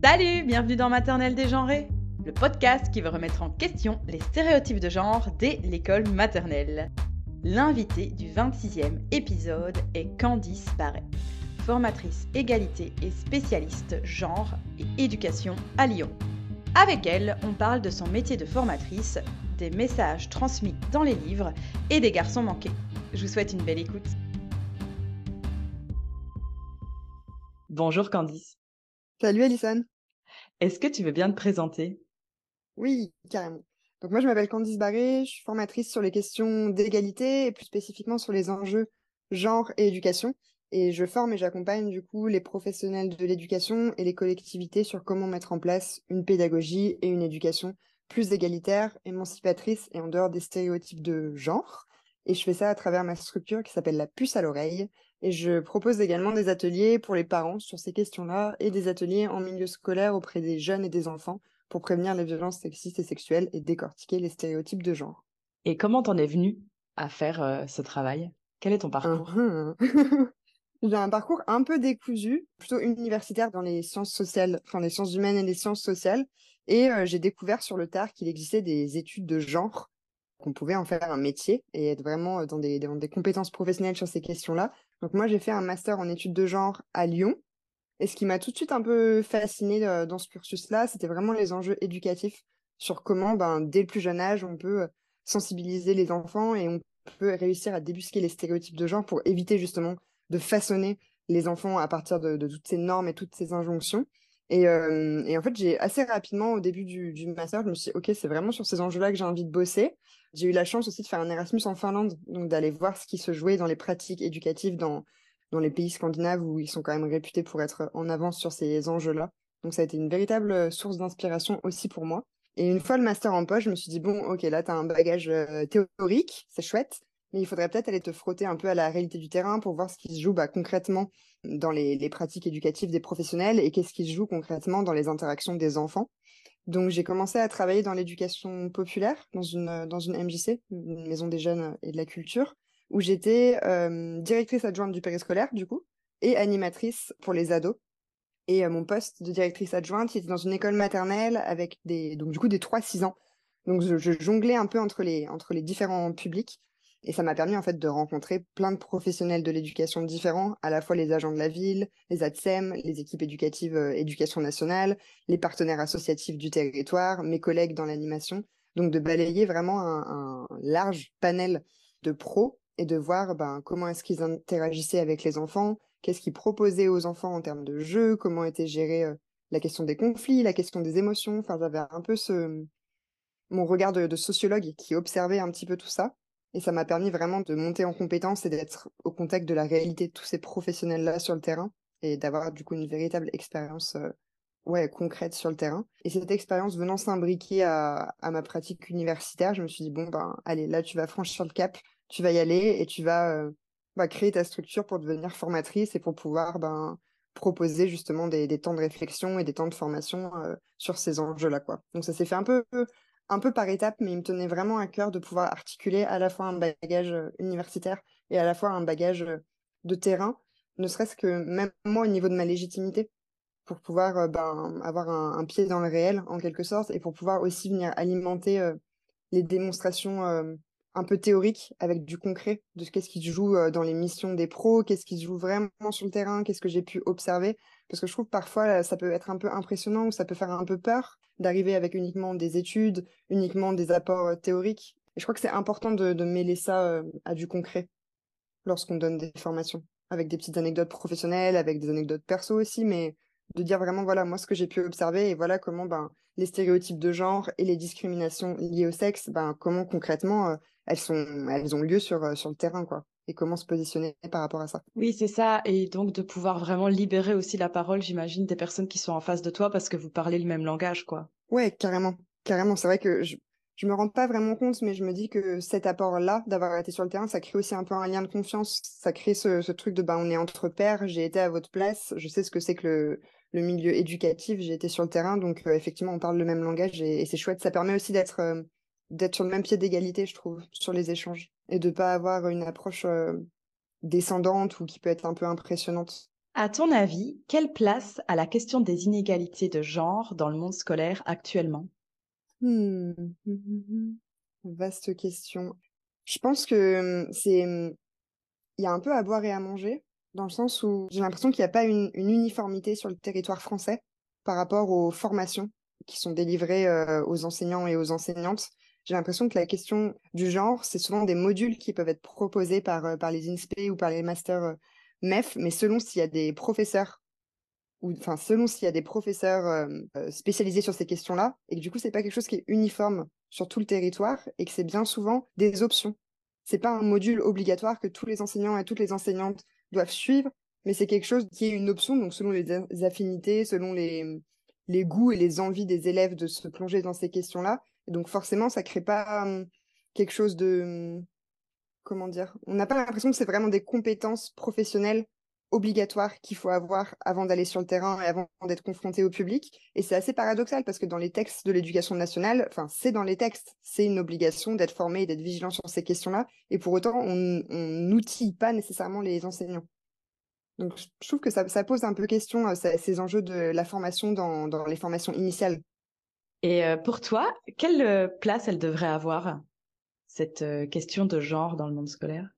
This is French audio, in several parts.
Salut, bienvenue dans Maternelle dégenrée, le podcast qui veut remettre en question les stéréotypes de genre dès l'école maternelle. L'invité du 26e épisode est Candice Barret, formatrice égalité et spécialiste genre et éducation à Lyon. Avec elle, on parle de son métier de formatrice, des messages transmis dans les livres et des garçons manqués. Je vous souhaite une belle écoute. Bonjour Candice. Salut Alison. Est-ce que tu veux bien te présenter? Oui, carrément. Donc moi je m'appelle Candice Barré, je suis formatrice sur les questions d'égalité et plus spécifiquement sur les enjeux genre et éducation. Et je forme et j'accompagne du coup les professionnels de l'éducation et les collectivités sur comment mettre en place une pédagogie et une éducation plus égalitaire, émancipatrice et en dehors des stéréotypes de genre. Et je fais ça à travers ma structure qui s'appelle la puce à l'oreille, et je propose également des ateliers pour les parents sur ces questions-là et des ateliers en milieu scolaire auprès des jeunes et des enfants pour prévenir les violences sexistes et sexuelles et décortiquer les stéréotypes de genre. Et comment t'en es venue à faire euh, ce travail? Quel est ton parcours? Uh-huh. J'ai un parcours un peu décousu, plutôt universitaire dans les sciences sociales, enfin les sciences humaines et les sciences sociales. Et euh, j'ai découvert sur le tard qu'il existait des études de genre qu'on pouvait en faire un métier et être vraiment dans des, dans des compétences professionnelles sur ces questions-là. Donc moi, j'ai fait un master en études de genre à Lyon. Et ce qui m'a tout de suite un peu fasciné dans ce cursus-là, c'était vraiment les enjeux éducatifs sur comment, ben, dès le plus jeune âge, on peut sensibiliser les enfants et on peut réussir à débusquer les stéréotypes de genre pour éviter justement de façonner les enfants à partir de, de toutes ces normes et toutes ces injonctions. Et, et, en fait, j'ai assez rapidement, au début du, du, master, je me suis dit, OK, c'est vraiment sur ces enjeux-là que j'ai envie de bosser. J'ai eu la chance aussi de faire un Erasmus en Finlande, donc d'aller voir ce qui se jouait dans les pratiques éducatives dans, dans les pays scandinaves où ils sont quand même réputés pour être en avance sur ces enjeux-là. Donc ça a été une véritable source d'inspiration aussi pour moi. Et une fois le master en poche, je me suis dit, bon, OK, là, tu as un bagage théorique, c'est chouette, mais il faudrait peut-être aller te frotter un peu à la réalité du terrain pour voir ce qui se joue bah, concrètement dans les, pratiques éducatives des professionnels et qu'est-ce qui se joue concrètement dans les interactions des enfants. Donc j'ai commencé à travailler dans l'éducation populaire, dans une, dans une MJC, une maison des jeunes et de la culture, où j'étais euh, directrice adjointe du périscolaire, du coup, et animatrice pour les ados. Et euh, mon poste de directrice adjointe, était dans une école maternelle avec des, donc du coup, des 3-6 ans. Donc je, je, jonglais un peu entre les, entre les différents publics. Et ça m'a permis en fait de rencontrer plein de professionnels de l'éducation différents, à la fois les agents de la ville, les ATSEM, les équipes éducatives euh, éducation nationale, les partenaires associatifs du territoire, mes collègues dans l'animation. Donc de balayer vraiment un, large panel de pros et de voir ben, comment est-ce qu'ils interagissaient avec les enfants, qu'est-ce qu'ils proposaient aux enfants en termes de jeu, comment était gérée euh, la question des conflits, la question des émotions. Enfin, j'avais un peu ce mon regard de sociologue qui observait un petit peu tout ça. Et ça m'a permis vraiment de monter en compétence et d'être au contact de la réalité de tous ces professionnels-là sur le terrain et d'avoir du coup une véritable expérience euh, ouais, concrète sur le terrain. Et cette expérience venant s'imbriquer à, ma pratique universitaire, je me suis dit, bon, ben, allez, là, tu vas franchir le cap, tu vas y aller et tu vas euh, bah, créer ta structure pour devenir formatrice et pour pouvoir ben, proposer justement des, temps de réflexion et des temps de formation euh, sur ces enjeux-là. Donc ça s'est fait un peu un peu par étapes, mais il me tenait vraiment à cœur de pouvoir articuler à la fois un bagage universitaire et à la fois un bagage de terrain, ne serait-ce que même moi au niveau de ma légitimité, pour pouvoir ben, avoir un, pied dans le réel en quelque sorte, et pour pouvoir aussi venir alimenter les démonstrations un peu théoriques avec du concret de ce qu'est-ce qui se joue dans les missions des pros, qu'est-ce qui se joue vraiment sur le terrain, qu'est-ce que j'ai pu observer, parce que je trouve parfois ça peut être un peu impressionnant ou ça peut faire un peu peur d'arriver avec uniquement des études, uniquement des apports euh, théoriques. Et je crois que c'est important de, mêler ça euh, à du concret lorsqu'on donne des formations, avec des petites anecdotes professionnelles, avec des anecdotes perso aussi, mais de dire vraiment voilà moi ce que j'ai pu observer et voilà comment ben les stéréotypes de genre et les discriminations liées au sexe ben comment concrètement euh, elles sont elles ont lieu sur sur le terrain quoi et comment se positionner par rapport à ça. Oui, c'est ça. Et donc de pouvoir vraiment libérer aussi la parole, j'imagine, des personnes qui sont en face de toi parce que vous parlez le même langage, quoi. Ouais, carrément. Carrément. C'est vrai que je, je me rends pas vraiment compte, mais je me dis que cet apport-là, d'avoir été sur le terrain, ça crée aussi un peu un lien de confiance. Ça crée ce, ce truc de, bah, on est entre pairs, j'ai été à votre place, je sais ce que c'est que le, le milieu éducatif, j'ai été sur le terrain, donc euh, effectivement, on parle le même langage et, et c'est chouette. Ça permet aussi d'être euh, d'être sur le même pied d'égalité, je trouve, sur les échanges et de pas avoir une approche euh, descendante ou qui peut être un peu impressionnante. À ton avis, quelle place a la question des inégalités de genre dans le monde scolaire actuellement? Mmh. Vaste question. Je pense que mmh, c'est mmh, il y a un peu à boire et à manger, dans le sens où j'ai l'impression qu'il n'y a pas une, uniformité sur le territoire français par rapport aux formations qui sont délivrées aux enseignants et aux enseignantes. J'ai l'impression que la question du genre, c'est souvent des modules qui peuvent être proposés par, par les INSPE ou par les masters MEF, mais selon s'il y a des professeurs ou enfin selon s'il y a des professeurs spécialisés sur ces questions-là, et que du coup c'est pas quelque chose qui est uniforme sur tout le territoire, et que c'est bien souvent des options. C'est pas un module obligatoire que tous les enseignants et toutes les enseignantes doivent suivre, mais c'est quelque chose qui est une option, donc selon les affinités, selon les, les goûts et les envies des élèves de se plonger dans ces questions-là. Donc forcément, ça crée pas quelque chose de comment dire On n'a pas l'impression que c'est vraiment des compétences professionnelles obligatoire qu'il faut avoir avant d'aller sur le terrain et avant d'être confronté au public. Et c'est assez paradoxal parce que dans les textes de l'éducation nationale, enfin, c'est dans les textes, c'est une obligation d'être formé et d'être vigilant sur ces questions-là. Et pour autant, on n'outille pas nécessairement les enseignants. Donc, je trouve que ça, pose un peu question, euh, ces enjeux de la formation dans les formations initiales. Et euh, pour toi, quelle euh, place elle devrait avoir, cette question de genre dans le monde scolaire?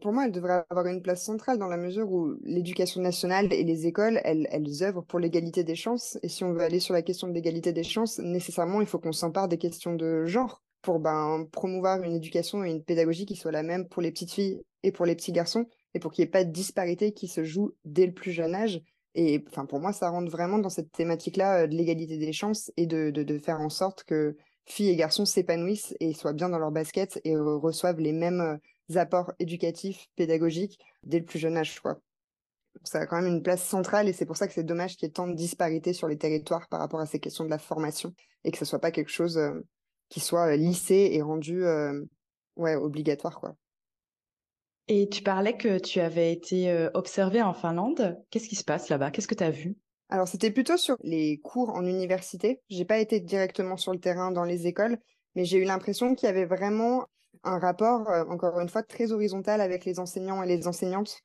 Pour moi, elle devrait avoir une place centrale dans la mesure où l'éducation nationale et les écoles, elles, œuvrent pour l'égalité des chances. Et si on veut aller sur la question de l'égalité des chances, nécessairement, il faut qu'on s'empare des questions de genre pour ben, promouvoir une éducation et une pédagogie qui soit la même pour les petites filles et pour les petits garçons, et pour qu'il n'y ait pas de disparité qui se joue dès le plus jeune âge. Et enfin, pour moi, ça rentre vraiment dans cette thématique-là euh, de l'égalité des chances et de, de, faire en sorte que filles et garçons s'épanouissent et soient bien dans leur basket et reçoivent les mêmes euh, apports éducatifs, pédagogiques dès le plus jeune âge. Quoi. Ça a quand même une place centrale et c'est pour ça que c'est dommage qu'il y ait tant de disparités sur les territoires par rapport à ces questions de la formation et que ce soit pas quelque chose euh, qui soit lissé et rendu ouais, obligatoire. Et tu parlais que tu avais été observé en Finlande. Qu'est-ce qui se passe là-bas? Qu'est-ce que tu as vu? Alors c'était plutôt sur les cours en université. J'ai pas été directement sur le terrain dans les écoles, mais j'ai eu l'impression qu'il y avait vraiment un rapport, euh, encore une fois, très horizontal avec les enseignants et les enseignantes,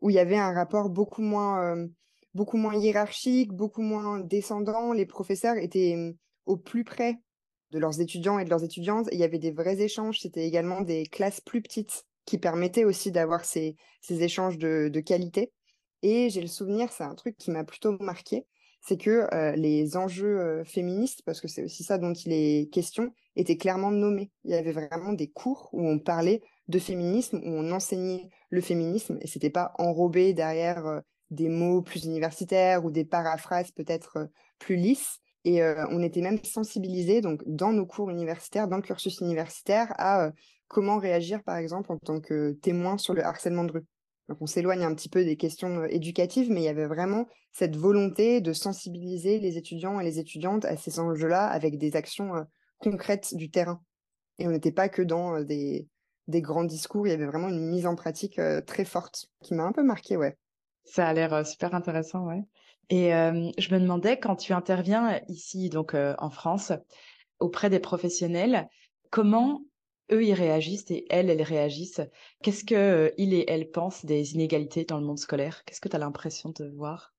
où il y avait un rapport beaucoup moins, euh, beaucoup moins hiérarchique, beaucoup moins descendant. Les professeurs étaient euh, au plus près de leurs étudiants et de leurs étudiantes. il y avait des vrais échanges. C'était également des classes plus petites qui permettaient aussi d'avoir ces, échanges de, qualité. Et j'ai le souvenir, c'est un truc qui m'a plutôt marqué, c'est que les enjeux féministes, parce que c'est aussi ça dont il est question, étaient clairement nommés. Il y avait vraiment des cours où on parlait de féminisme, où on enseignait le féminisme, et c'était pas enrobé derrière des mots plus universitaires ou des paraphrases peut-être plus lisses. Et on était même sensibilisés, donc dans nos cours universitaires, dans le cursus universitaire, à comment réagir, par exemple, en tant que témoin sur le harcèlement de rue? Donc on s'éloigne un petit peu des questions euh, éducatives, mais il y avait vraiment cette volonté de sensibiliser les étudiants et les étudiantes à ces enjeux-là avec des actions euh, concrètes du terrain. Et on n'était pas que dans euh, des, grands discours, il y avait vraiment une mise en pratique très forte qui m'a un peu marqué, ouais. Ça a l'air super intéressant, ouais. Et je me demandais, quand tu interviens ici, donc en France, auprès des professionnels, comment eux, ils réagissent et elles, elles réagissent. Qu'est-ce que euh, et elles pensent des inégalités dans le monde scolaire? Qu'est-ce que tu as l'impression de voir?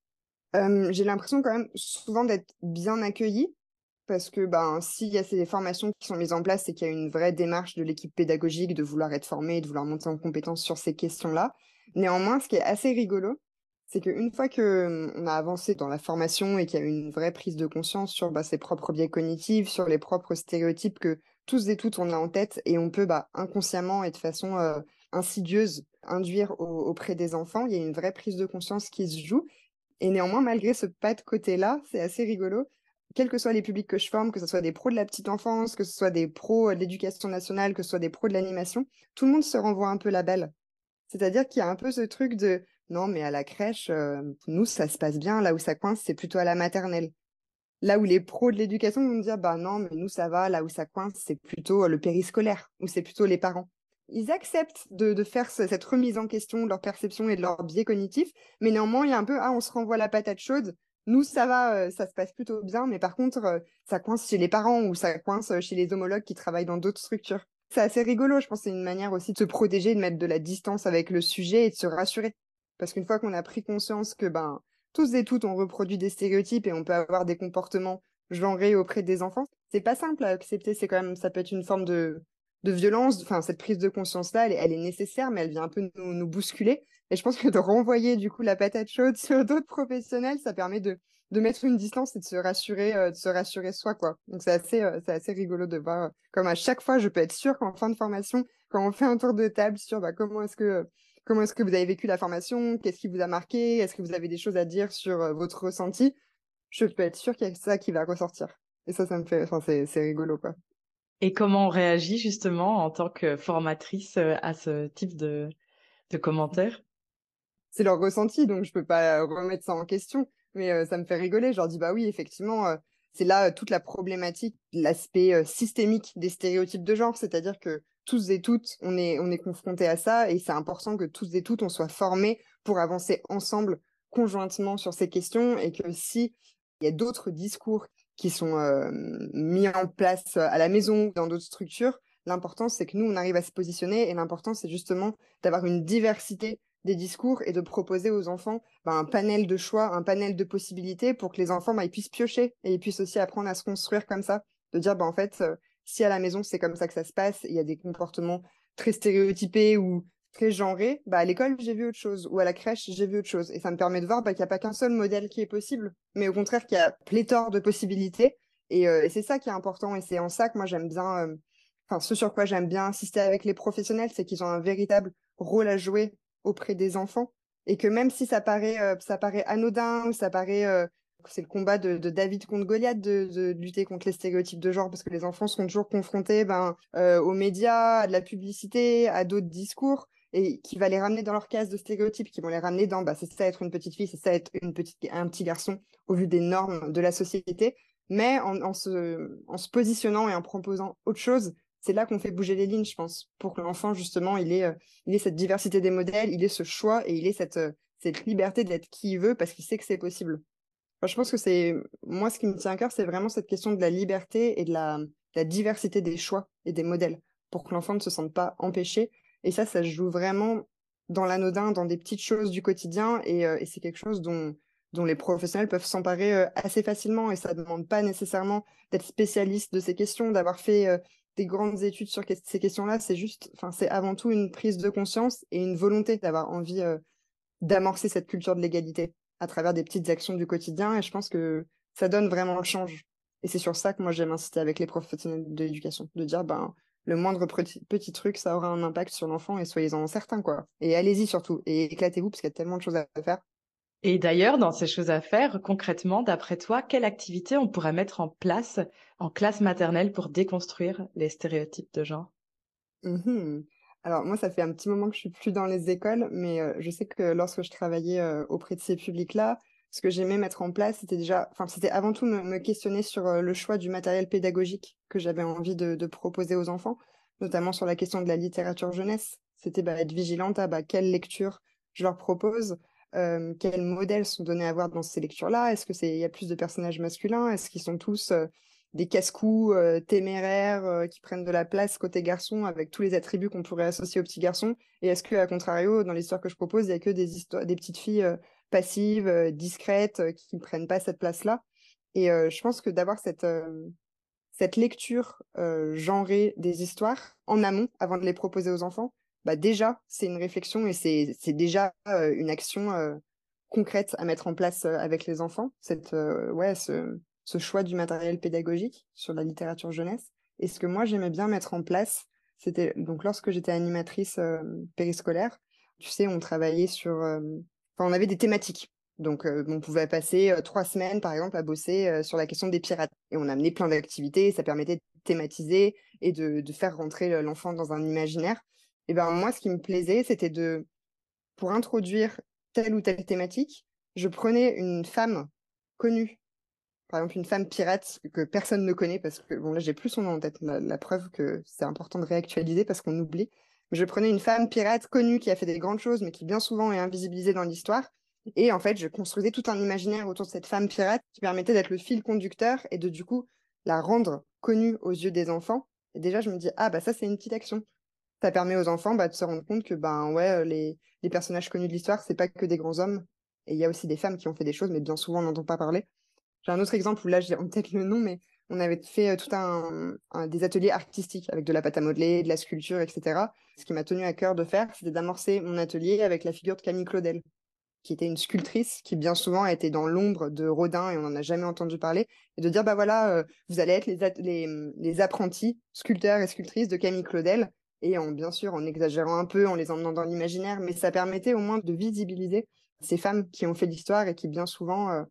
J'ai l'impression quand même souvent d'être bien accueillie parce que ben, s'il y a ces formations qui sont mises en place, c'est qu'il y a une vraie démarche de l'équipe pédagogique de vouloir être formée, de vouloir monter en compétence sur ces questions-là. Néanmoins, ce qui est assez rigolo, c'est qu'une fois qu'on hum, a avancé dans la formation et qu'il y a une vraie prise de conscience sur bah, ses propres biais cognitifs, sur les propres stéréotypes que tous et toutes on a en tête et on peut bah, inconsciemment et de façon euh, insidieuse induire auprès des enfants. Il y a une vraie prise de conscience qui se joue. Et néanmoins, malgré ce pas de côté-là, c'est assez rigolo. Quels que soient les publics que je forme, que ce soit des pros de la petite enfance, que ce soit des pros de l'éducation nationale, que ce soit des pros de l'animation, tout le monde se renvoie un peu la balle. C'est-à-dire qu'il y a un peu ce truc de non, mais à la crèche, euh, nous, ça se passe bien. Là où ça coince, c'est plutôt à la maternelle. Là où les pros de l'éducation vont dire, bah non, mais nous, ça va, là où ça coince, c'est plutôt euh, le périscolaire, ou c'est plutôt les parents. Ils acceptent de, faire cette remise en question de leur perception et de leur biais cognitif, mais néanmoins, il y a un peu, ah, on se renvoie la patate chaude. Nous, ça va, euh, ça se passe plutôt bien, mais par contre, euh, ça coince chez les parents ou ça coince chez les homologues qui travaillent dans d'autres structures. C'est assez rigolo, je pense, c'est une manière aussi de se protéger, de mettre de la distance avec le sujet et de se rassurer. Parce qu'une fois qu'on a pris conscience que ben, tous et toutes, on reproduit des stéréotypes et on peut avoir des comportements genrés auprès des enfants, c'est pas simple à accepter. C'est quand ça peut être une forme de, violence. Enfin, cette prise de conscience-là, elle, est nécessaire, mais elle vient un peu nous, bousculer. Et je pense que de renvoyer du coup la patate chaude sur d'autres professionnels, ça permet de, mettre une distance et de se rassurer, euh, de se rassurer soi, quoi. Donc c'est assez, euh, c'est assez rigolo de voir comme à chaque fois, je peux être sûre qu'en fin de formation, quand on fait un tour de table sur bah, comment est-ce que comment est-ce que vous avez vécu la formation, qu'est-ce qui vous a marqué, est-ce que vous avez des choses à dire sur euh, votre ressenti, je peux être sûre qu'il y a ça qui va ressortir. Et ça, ça me fait, enfin, c'est, c'est rigolo, quoi. Et comment on réagit justement en tant que formatrice à ce type de, de commentaires? C'est leur ressenti, donc je peux pas remettre ça en question mais ça me fait rigoler. Je leur dis, bah oui, effectivement, c'est là toute la problématique, l'aspect systémique des stéréotypes de genre, c'est-à-dire que tous et toutes, on est, on est confrontés à ça, et c'est important que tous et toutes, on soit formés pour avancer ensemble, conjointement sur ces questions, et que si il y a d'autres discours qui sont mis en place à la maison ou dans d'autres structures, l'important c'est que nous, on arrive à se positionner, et l'important c'est justement d'avoir une diversité des discours et de proposer aux enfants ben, un panel de choix, un panel de possibilités pour que les enfants ben, ils puissent piocher et ils puissent aussi apprendre à se construire comme ça. De dire, ben, en fait, euh, si à la maison c'est comme ça que ça se passe, il y a des comportements très stéréotypés ou très genrés, bah, à l'école j'ai vu autre chose ou à la crèche j'ai vu autre chose. Et ça me permet de voir bah, qu'il n'y a pas qu'un seul modèle qui est possible, mais au contraire qu'il y a pléthore de possibilités. Et, euh, c'est ça qui est important et c'est en ça que moi j'aime bien, euh, enfin ce sur quoi j'aime bien insister avec les professionnels, c'est qu'ils ont un véritable rôle à jouer auprès des enfants et que même si ça paraît, euh, ça paraît anodin ou ça paraît c'est le combat de, David contre Goliath de, lutter contre les stéréotypes de genre parce que les enfants sont toujours confrontés ben, euh, aux médias, à de la publicité, à d'autres discours et qui va les ramener dans leur case de stéréotypes, qui vont les ramener dans bah, c'est ça être une petite fille, c'est ça être une petite, un petit garçon au vu des normes de la société. Mais en, se, en se positionnant et en proposant autre chose, c'est là qu'on fait bouger les lignes, je pense, pour que l'enfant, justement, il ait, euh, il cette diversité des modèles, il ait ce choix et il ait cette, euh, cette liberté d'être qui il veut parce qu'il sait que c'est possible. Je pense que c'est, moi, ce qui me tient à cœur, c'est vraiment cette question de la liberté et de la, diversité des choix et des modèles pour que l'enfant ne se sente pas empêché. Et ça, ça joue vraiment dans l'anodin, dans des petites choses du quotidien et, euh, c'est quelque chose dont, les professionnels peuvent s'emparer assez facilement. Et ça ne demande pas nécessairement d'être spécialiste de ces questions, d'avoir fait des grandes études sur ces questions-là, c'est juste, enfin, c'est avant tout une prise de conscience et une volonté d'avoir envie euh, d'amorcer cette culture de l'égalité à travers des petites actions du quotidien. Et je pense que ça donne vraiment le change. Et c'est sur ça que moi j'aime insister avec les professionnels de l'éducation, de dire, ben, le moindre petit, petit truc, ça aura un impact sur l'enfant et soyez-en certains, quoi. Et allez-y surtout, et éclatez-vous parce qu'il y a tellement de choses à faire. Et d'ailleurs, dans ces choses à faire, concrètement, d'après toi, quelle activité on pourrait mettre en place en classe maternelle pour déconstruire les stéréotypes de genre? Mmh Alors moi, ça fait un petit moment que je suis plus dans les écoles, mais euh, je sais que lorsque je travaillais euh, auprès de ces publics-là, ce que j'aimais mettre en place, c'était déjà, c'était avant tout me, questionner sur euh, le choix du matériel pédagogique que j'avais envie de, proposer aux enfants, notamment sur la question de la littérature jeunesse. C'était bah, être vigilante à bah, quelle lecture je leur propose, quels modèles sont donnés à voir dans ces lectures-là? Est-ce qu'il y a plus de personnages masculins? Est-ce qu'ils sont tous des casse-coups euh, téméraires qui prennent de la place côté garçon avec tous les attributs qu'on pourrait associer aux petits garçons Et est-ce qu'à contrario, dans l'histoire que je propose, il n'y a que des, des petites filles passives, discrètes, qui ne prennent pas cette place-là? Et je pense que d'avoir cette, cette lecture genrée des histoires en amont, avant de les proposer aux enfants, bah déjà, c'est une réflexion et c'est déjà une action concrète à mettre en place avec les enfants, cette, ouais, ce, ce, choix du matériel pédagogique sur la littérature jeunesse. Et ce que moi, j'aimais bien mettre en place, c'était donc lorsque j'étais animatrice périscolaire, tu sais, on travaillait sur... Enfin, on avait des thématiques. Donc, on pouvait passer trois semaines, par exemple, à bosser sur la question des pirates. Et on amenait plein d'activités, ça permettait de thématiser et de, de faire rentrer l'enfant dans un imaginaire. Et ben moi, ce qui me plaisait, c'était de, pour introduire telle ou telle thématique, je prenais une femme connue, par exemple une femme pirate que personne ne connaît parce que bon là j'ai plus son nom en tête, la, preuve que c'est important de réactualiser parce qu'on oublie. Je prenais une femme pirate connue qui a fait des grandes choses mais qui bien souvent est invisibilisée dans l'histoire. Et en fait, je construisais tout un imaginaire autour de cette femme pirate qui permettait d'être le fil conducteur et de du coup la rendre connue aux yeux des enfants. Et déjà, je me dis, ah bah ça c'est une petite action ça permet aux enfants bah, de se rendre compte que ben ouais, les, les personnages connus de l'histoire, c'est pas que des grands hommes. Et il y a aussi des femmes qui ont fait des choses, mais bien souvent on n'entend pas parler. J'ai un autre exemple où là j'ai en tête le nom, mais on avait fait tout un, des ateliers artistiques avec de la pâte à modeler, de la sculpture, etc. Ce qui m'a tenu à cœur de faire, c'était d'amorcer mon atelier avec la figure de Camille Claudel, qui était une sculptrice qui bien souvent a été dans l'ombre de Rodin et on n'en a jamais entendu parler, et de dire bah voilà, vous allez être les, apprentis sculpteurs et sculptrices de Camille Claudel, et en bien sûr en exagérant un peu, en les emmenant dans l'imaginaire, mais ça permettait au moins de visibiliser ces femmes qui ont fait l'histoire et qui bien souvent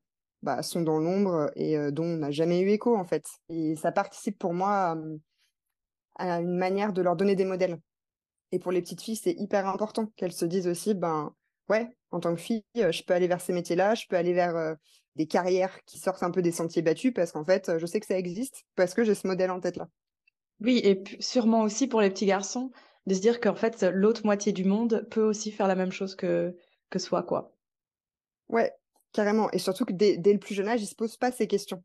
bah, sont dans l'ombre et dont on n'a jamais eu écho en fait. Et ça participe pour moi à, une manière de leur donner des modèles. Et pour les petites filles, c'est hyper important qu'elles se disent aussi, ben ouais, en tant que fille, je peux aller vers ces métiers-là, je peux aller vers des carrières qui sortent un peu des sentiers battus parce qu'en fait, je sais que ça existe parce que j'ai ce modèle en tête là. Oui, et sûrement aussi pour les petits garçons, de se dire qu'en fait, l'autre moitié du monde peut aussi faire la même chose que, que soi, quoi. Ouais, Carrément. Et surtout que dès, le plus jeune âge, ils se posent pas ces questions.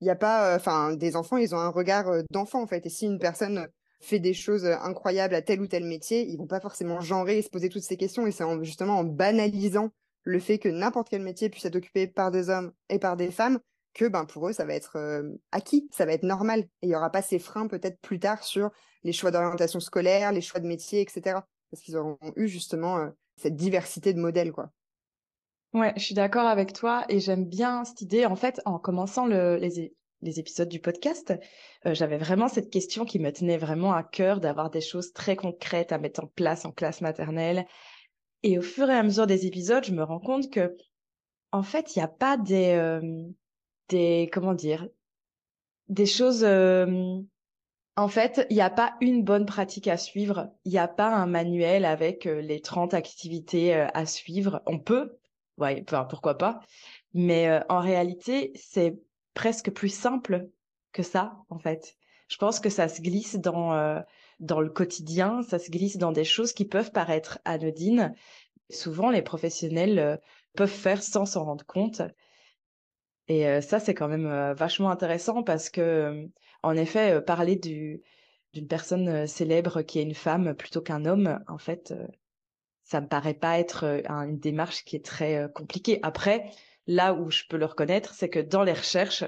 Il n'y a pas, euh, enfin, des enfants, ils ont un regard euh, d'enfant en fait. Et si une personne fait des choses euh, incroyables à tel ou tel métier, ils vont pas forcément genrer et se poser toutes ces questions. Et c'est justement en banalisant le fait que n'importe quel métier puisse être occupé par des hommes et par des femmes que ben pour eux ça va être acquis, ça va être normal. Et il y aura pas ces freins peut-être plus tard sur les choix d'orientation scolaire, les choix de métier, etc. Parce qu'ils auront eu justement cette diversité de modèles quoi. Ouais, je suis d'accord avec toi et j'aime bien cette idée. En fait, en commençant le, les, les épisodes du podcast, euh, j'avais vraiment cette question qui me tenait vraiment à cœur d'avoir des choses très concrètes à mettre en place en classe maternelle. Et au fur et à mesure des épisodes, je me rends compte que, en fait, il n'y a pas des, euh, des, comment dire, des choses. Euh, en fait, il n'y a pas une bonne pratique à suivre. Il n'y a pas un manuel avec les 30 activités à suivre. On peut, ouais, pourquoi pas. Mais euh, en réalité, c'est presque plus simple que ça, en fait. Je pense que ça se glisse dans, euh, dans le quotidien, ça se glisse dans des choses qui peuvent paraître anodines. Souvent, les professionnels euh, peuvent faire sans s'en rendre compte. Et ça, c'est quand même vachement intéressant parce que, en effet, parler du, d'une personne célèbre qui est une femme plutôt qu'un homme, en fait, ça me paraît pas être euh, une démarche qui est très euh, compliquée. Après, là où je peux le reconnaître, c'est que dans les recherches,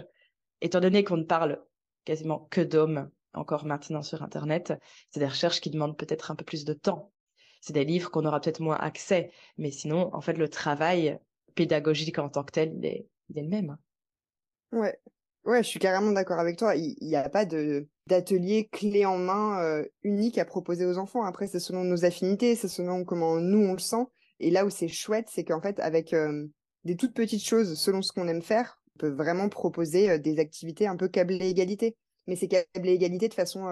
étant donné qu'on ne parle quasiment que d'hommes encore maintenant sur Internet, c'est des recherches qui demandent peut-être un peu plus de temps. C'est des livres qu'on aura peut-être moins accès, mais sinon, en fait, le travail pédagogique en tant que tel, il est, est le même. Ouais, Ouais, je suis carrément d'accord avec toi. Il n'y a pas de d'atelier clé en main euh, unique à proposer aux enfants. Après, c'est selon nos affinités, c'est selon comment nous on le sent. Et là où c'est chouette, c'est qu'en fait, avec euh, des toutes petites choses, selon ce qu'on aime faire, on peut vraiment proposer euh, des activités un peu câblées égalité. Mais c'est câblé égalité de façon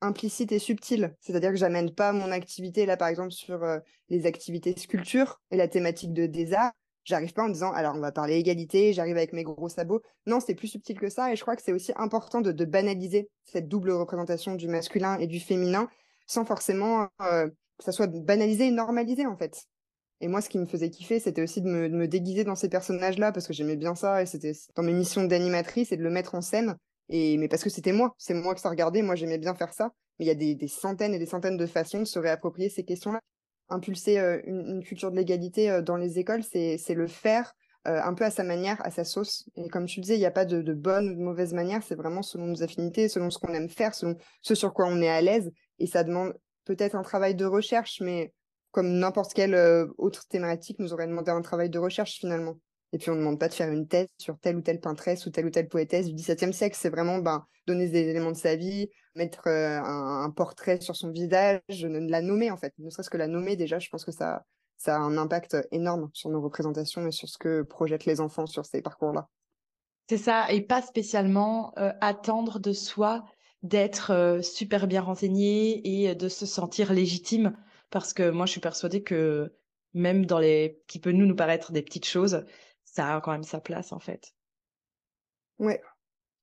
implicite et subtile. C'est-à-dire que j'amène pas mon activité là, par exemple, sur les activités sculpture et la thématique de des arts J'arrive pas en disant, alors on va parler égalité, j'arrive avec mes gros sabots. Non, c'est plus subtil que ça. Et je crois que c'est aussi important de, banaliser cette double représentation du masculin et du féminin sans forcément euh, que ça soit banalisé et normalisé, en fait. Et moi, ce qui me faisait kiffer, c'était aussi de me, déguiser dans ces personnages-là parce que j'aimais bien ça et c'était dans mes missions d'animatrice et de le mettre en scène. Et, mais parce que c'était moi, c'est moi que ça regardait, moi j'aimais bien faire ça. Mais il y a des, des, centaines et des centaines de façons de se réapproprier ces questions-là impulser une, culture de l'égalité dans les écoles, c'est le faire un peu à sa manière, à sa sauce. Et comme tu disais, il n'y a pas de, bonne ou de mauvaise manière, c'est vraiment selon nos affinités, selon ce qu'on aime faire, selon ce sur quoi on est à l'aise. Et ça demande peut-être un travail de recherche, mais comme n'importe quelle autre thématique nous aurait demandé un travail de recherche finalement. Et puis on ne demande pas de faire une thèse sur telle ou telle peintresse ou telle ou telle poétesse du XVIIe siècle. C'est vraiment ben, donner des éléments de sa vie, mettre euh, un, portrait sur son visage, la nommer en fait. Ne serait-ce que la nommer déjà, je pense que ça, ça a un impact énorme sur nos représentations et sur ce que projettent les enfants sur ces parcours-là. C'est ça, et pas spécialement euh, attendre de soi d'être euh, super bien renseigné et de se sentir légitime, parce que moi je suis persuadée que même dans les qui peut nous nous paraître des petites choses, ça a quand même sa place en fait. Ouais,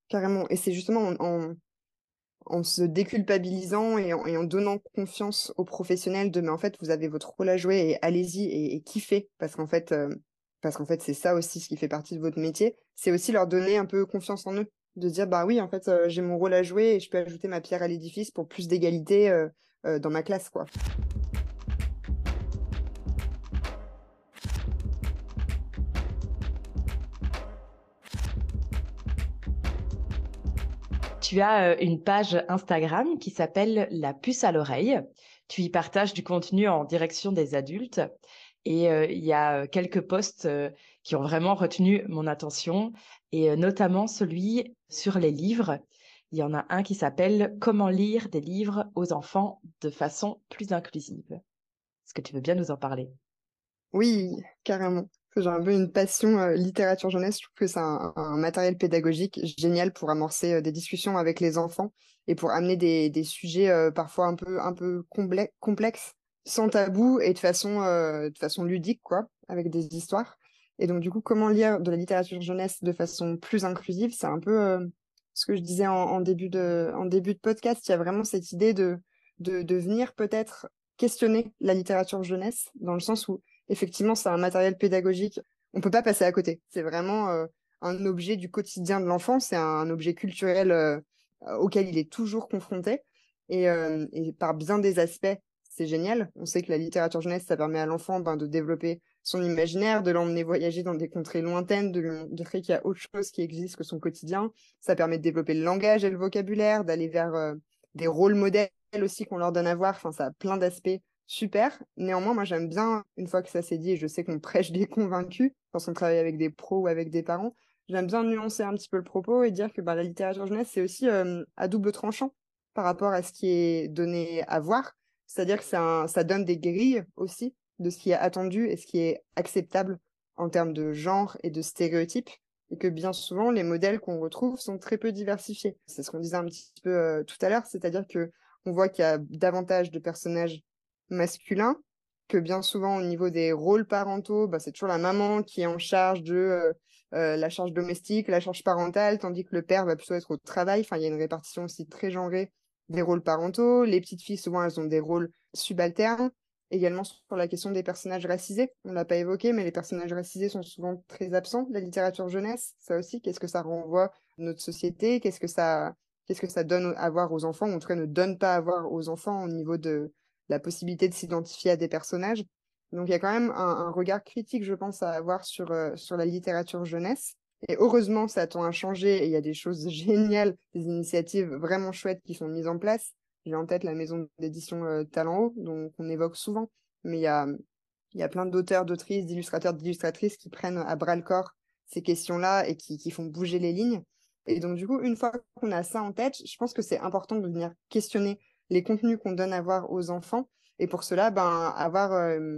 carrément. Et c'est justement en, se déculpabilisant et en, donnant confiance aux professionnels de mais en fait vous avez votre rôle à jouer et allez-y et, et kiffez parce qu'en fait euh, parce qu'en fait c'est ça aussi ce qui fait partie de votre métier. C'est aussi leur donner un peu confiance en eux, de dire bah oui en fait euh, j'ai mon rôle à jouer et je peux ajouter ma pierre à l'édifice pour plus d'égalité euh, dans ma classe, quoi. Tu as une page Instagram qui s'appelle La puce à l'oreille. Tu y partages du contenu en direction des adultes. Et il y a quelques posts qui ont vraiment retenu mon attention, et notamment celui sur les livres. Il y en a un qui s'appelle Comment lire des livres aux enfants de façon plus inclusive. Est-ce que tu veux bien nous en parler? Oui, carrément. J'ai un peu une passion littérature jeunesse. Je trouve que c'est un, matériel pédagogique génial pour amorcer des discussions avec les enfants et pour amener des, des sujets parfois un peu, un peu complexes sans tabou et de façon, euh, de façon ludique, quoi, avec des histoires. Et donc, du coup, comment lire de la littérature jeunesse de façon plus inclusive, c'est un peu euh, ce que je disais en, début de, en début de podcast. Il y a vraiment cette idée de, de, de venir peut-être questionner la littérature jeunesse, dans le sens où, effectivement, c'est un matériel pédagogique. On peut pas passer à côté. C'est vraiment euh, un objet du quotidien de l'enfant. C'est un, objet culturel auquel il est toujours confronté. Et, et par bien des aspects, c'est génial. On sait que la littérature jeunesse, ça permet à l'enfant ben, de développer son imaginaire, de l'emmener voyager dans des contrées lointaines, de lui montrer qu'il y a autre chose qui existe que son quotidien. Ça permet de développer le langage et le vocabulaire, d'aller vers euh, des rôles modèles aussi qu'on leur donne à voir. Enfin, ça a plein d'aspects super. Néanmoins, moi, j'aime bien, une fois que ça s'est dit, et je sais qu'on prêche des convaincus quand on travaille avec des pros ou avec des parents, j'aime bien nuancer un petit peu le propos et dire que ben, la littérature jeunesse, c'est aussi à double tranchant par rapport à ce qui est donné à voir c'est-à-dire que ça, donne des grilles aussi de ce qui est attendu et ce qui est acceptable en termes de genre et de stéréotypes et que bien souvent les modèles qu'on retrouve sont très peu diversifiés. C'est ce qu'on disait un petit peu tout à l'heure, c'est-à-dire que on voit qu'il y a davantage de personnages masculins, que bien souvent au niveau des rôles parentaux, bah, c'est toujours la maman qui est en charge de euh, euh, la charge domestique, la charge parentale, tandis que le père va plutôt être au travail. Enfin, il y a une répartition aussi très genrée des rôles parentaux. Les petites filles, souvent, elles ont des rôles subalternes. Également sur la question des personnages racisés. On l'a pas évoqué, mais les personnages racisés sont souvent très absents de la littérature jeunesse. Ça aussi, qu'est-ce que ça renvoie à notre société? Qu'est-ce que ça, que ça donne à voir aux enfants? Ou en tout cas, ne donne pas à voir aux enfants au niveau de la possibilité de s'identifier à des personnages. Donc, il y a quand même un, regard critique, je pense, à avoir sur, euh, sur la littérature jeunesse. Et heureusement, ça tend à changer et il y a des choses géniales, des initiatives vraiment chouettes qui sont mises en place. J'ai en tête la maison d'édition euh, Talent dont on évoque souvent, mais il y a, y a plein d'auteurs, d'autrices, d'illustrateurs, d'illustratrices qui prennent à bras le corps ces questions-là et qui, qui font bouger les lignes. Et donc, du coup, une fois qu'on a ça en tête, je pense que c'est important de venir questionner les contenus qu'on donne à voir aux enfants. Et pour cela, ben, avoir euh,